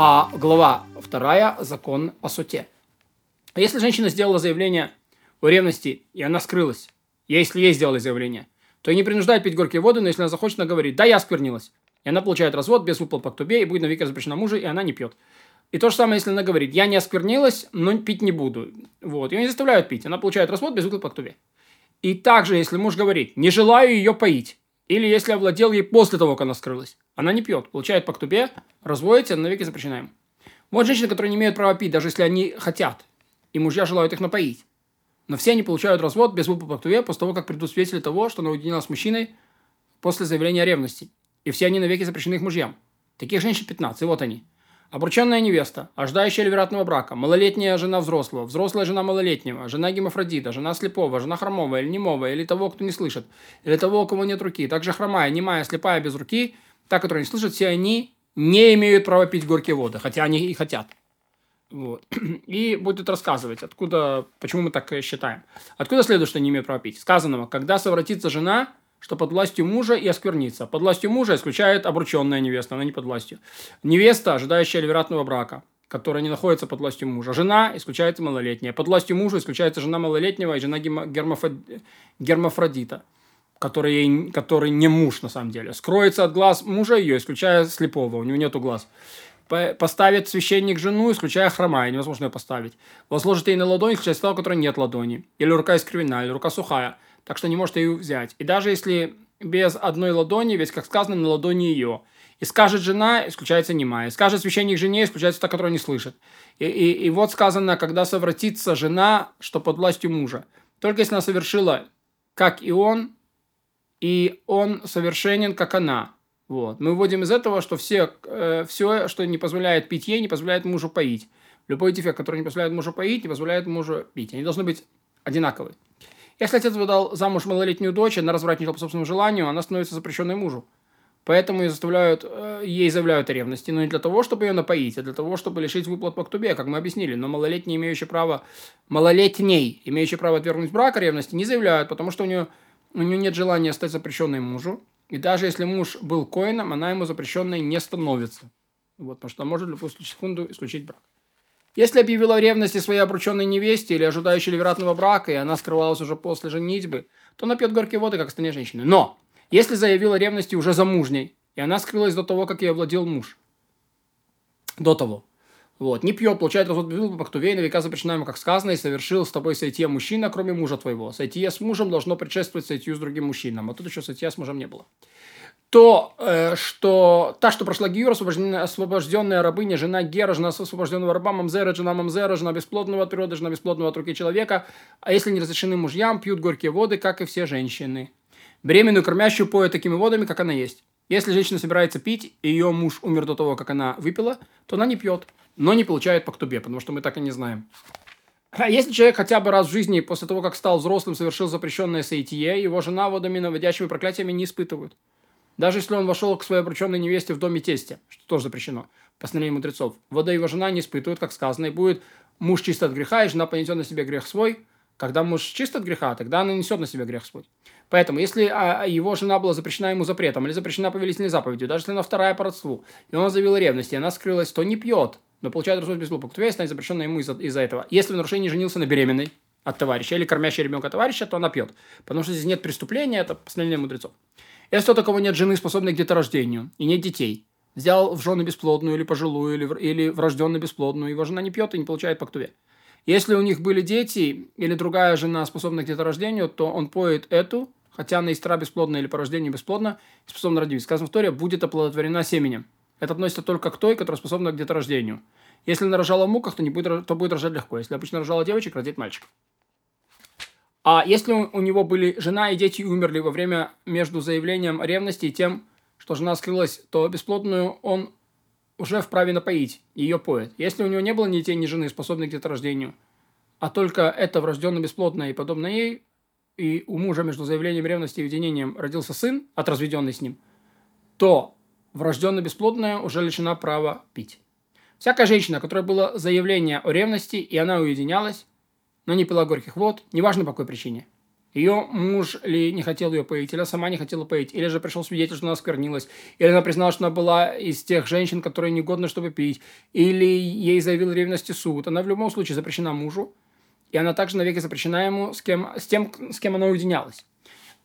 А глава вторая – закон о суте. А если женщина сделала заявление о ревности, и она скрылась, если ей сделали заявление, то и не принуждает пить горькие воды, но если она захочет, она говорит, да, я сквернилась. И она получает развод без выплат по ктубе, и будет навеки запрещена мужа, и она не пьет. И то же самое, если она говорит, я не осквернилась, но пить не буду. Вот. Ее не заставляют пить. Она получает развод без выплат по ктубе. И также, если муж говорит, не желаю ее поить, или если овладел ей после того, как она скрылась, она не пьет, получает по ктубе, разводится, навеки запрещена им. Вот женщины, которые не имеют права пить, даже если они хотят, и мужья желают их напоить. Но все они получают развод без выплат по ктубе после того, как придут свидетели того, что она уединилась с мужчиной после заявления о ревности. И все они навеки запрещены их мужьям. Таких женщин 15, и вот они – Обрученная невеста, ожидающая вероятного брака, малолетняя жена взрослого, взрослая жена малолетнего, жена гемофродита, жена слепого, жена хромого или немого, или того, кто не слышит, или того, у кого нет руки, также хромая, немая, слепая, без руки, та, которая не слышит, все они не имеют права пить горькие воды, хотя они и хотят. Вот. И будет рассказывать, откуда, почему мы так считаем. Откуда следует, что не имеют права пить? Сказанного, когда совратится жена, что под властью мужа и осквернится. Под властью мужа исключает обрученная невеста, она не под властью. Невеста, ожидающая ливератного брака, которая не находится под властью мужа. Жена исключается малолетняя. Под властью мужа исключается жена малолетнего и жена гермафродита, который, который не муж на самом деле. Скроется от глаз мужа ее, исключая слепого, у него нету глаз. Поставит священник жену, исключая хромая, невозможно ее поставить. Возложит ей на ладонь, исключая стал, у которой нет ладони. Или рука искривена, или рука сухая так что не может ее взять. И даже если без одной ладони, ведь, как сказано, на ладони ее. И скажет жена, исключается немая. Скажет священник жене, исключается та, которая не слышит. И, и, и вот сказано, когда совратится жена, что под властью мужа. Только если она совершила, как и он, и он совершенен, как она. Вот. Мы выводим из этого, что все, э, все, что не позволяет пить ей, не позволяет мужу поить. Любой дефект, который не позволяет мужу поить, не позволяет мужу пить. Они должны быть одинаковые. Если отец выдал замуж малолетнюю дочь, она развратничала по собственному желанию, она становится запрещенной мужу. Поэтому ее заставляют, э, ей заявляют о ревности, но не для того, чтобы ее напоить, а для того, чтобы лишить выплат по ктубе, как мы объяснили. Но малолетний, имеющий право, малолетней, имеющий право отвергнуть брак о ревности, не заявляют, потому что у нее, у нее нет желания стать запрещенной мужу. И даже если муж был коином, она ему запрещенной не становится. Вот, потому что может в любую секунду исключить брак. Если объявила ревности своей обрученной невесте или ожидающей ливератного брака, и она скрывалась уже после женитьбы, то она пьет горькие воды, как стане женщины. Но, если заявила ревности уже замужней, и она скрылась до того, как ей овладел муж, до того, вот, не пьет, получает развод по ктувей, на века запрещена как сказано, и совершил с тобой сойти мужчина, кроме мужа твоего. Сойти с мужем должно предшествовать сойти с другим мужчином, а тут еще сойти с мужем не было то, э, что та, что прошла Гиюр, освобожденная, освобожденная рабыня, жена Гера, жена освобожденного раба, Мамзера, жена Мамзера, жена бесплодного от природы, жена бесплодного от руки человека, а если не разрешены мужьям, пьют горькие воды, как и все женщины. Беременную кормящую поют такими водами, как она есть. Если женщина собирается пить, и ее муж умер до того, как она выпила, то она не пьет, но не получает по ктубе, потому что мы так и не знаем. А если человек хотя бы раз в жизни, после того, как стал взрослым, совершил запрещенное саитие, его жена водами, наводящими проклятиями не испытывают. Даже если он вошел к своей обрученной невесте в доме тестя, что тоже запрещено, постановление мудрецов, вода его жена не испытывают, как сказано, и будет муж чист от греха, и жена понесет на себе грех свой. Когда муж чист от греха, тогда она несет на себе грех свой. Поэтому, если а, его жена была запрещена ему запретом или запрещена повелительной заповедью, даже если она вторая по родству, и он заявил ревность, и она скрылась, то не пьет, но получает развод без глупок. Твоя станет запрещена ему из-за, из этого. Если в нарушении женился на беременной от товарища или кормящей ребенка товарища, то она пьет. Потому что здесь нет преступления, это постановление мудрецов. Если у такого нет жены, способной к деторождению, и нет детей, взял в жены бесплодную или пожилую, или, или врожденно бесплодную, его жена не пьет и не получает по ктуве. Если у них были дети или другая жена, способная к деторождению, то он поет эту, хотя она истра бесплодна или по рождению бесплодна, способна родить. Сказано в Торе, будет оплодотворена семенем. Это относится только к той, которая способна к деторождению. Если она рожала в муках, то, не будет, то будет рожать легко. Если обычно рожала девочек, родит мальчик. А если у него были жена и дети умерли во время между заявлением ревности и тем, что жена скрылась, то бесплодную он уже вправе напоить, ее поет. Если у него не было ни детей, ни жены, способных к деторождению, а только это врожденно бесплодное и подобное ей, и у мужа между заявлением ревности и уединением родился сын, от разведенной с ним, то врожденно бесплодная уже лишена права пить. Всякая женщина, которая было заявление о ревности, и она уединялась, но не пила горьких вод, неважно по какой причине. Ее муж ли не хотел ее поить, или сама не хотела поить, или же пришел свидетель, что она осквернилась, или она признала, что она была из тех женщин, которые негодны, чтобы пить, или ей заявил ревности суд. Она в любом случае запрещена мужу, и она также навеки запрещена ему с, кем, с тем, с кем она уединялась.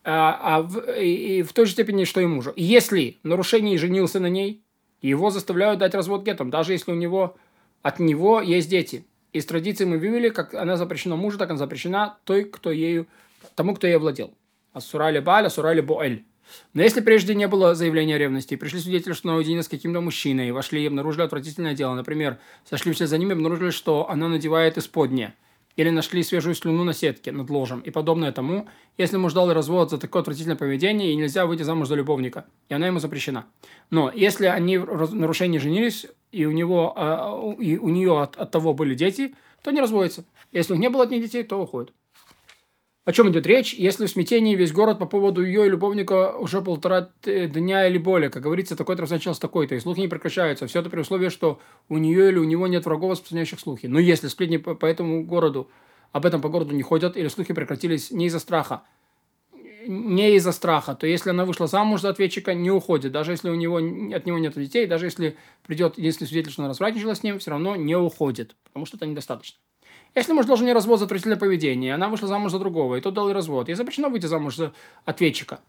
А, а в, и, и в той же степени, что и мужу. Если в нарушении женился на ней, его заставляют дать развод гетом, даже если у него от него есть дети. Из традиции мы вывели, как она запрещена мужу, так она запрещена той, кто ею тому, кто ее владел. Асурали Баль, Асурали Боэль. Но если прежде не было заявления ревности, пришли свидетели, что она уединена с каким-то мужчиной, вошли и обнаружили отвратительное дело, например, сошли все за ними, обнаружили, что она надевает исподнее, или нашли свежую слюну на сетке над ложем и подобное тому, если муж дал развод за такое отвратительное поведение, и нельзя выйти замуж за любовника, и она ему запрещена. Но если они в нарушении женились, и у, него, а, и у нее от, от того были дети, то не разводятся. Если у них не было от них детей, то уходят. О чем идет речь? Если в смятении весь город по поводу ее и любовника уже полтора дня или более, как говорится, такой-то назначился такой-то, и слухи не прекращаются. Все это при условии, что у нее или у него нет врагов, распространяющих слухи. Но если сплетни по, по этому городу, об этом по городу не ходят, или слухи прекратились не из-за страха, не из-за страха, то если она вышла замуж за ответчика, не уходит. Даже если у него, от него нет детей, даже если придет если свидетель, что она развратничала с ним, все равно не уходит, потому что это недостаточно. Если муж должен не развод за отвратительное поведение, она вышла замуж за другого, и тот дал ей развод, ей запрещено выйти замуж за ответчика,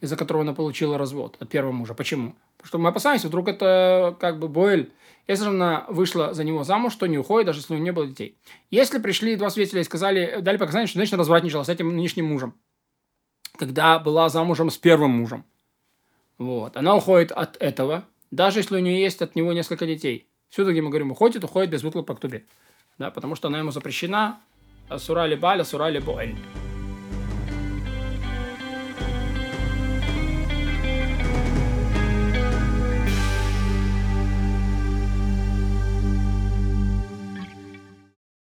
из-за которого она получила развод от первого мужа. Почему? Потому что мы опасаемся, вдруг это как бы Боэль. Если же она вышла за него замуж, то не уходит, даже если у нее не было детей. Если пришли два свидетеля и сказали, дали показания, что женщина развратничала с этим нынешним мужем, когда была замужем с первым мужем, вот, она уходит от этого, даже если у нее есть от него несколько детей. Где мы говорим, уходит, уходит без выплат по ктубе да, потому что она ему запрещена. Сура ли баля, сура ли боэль.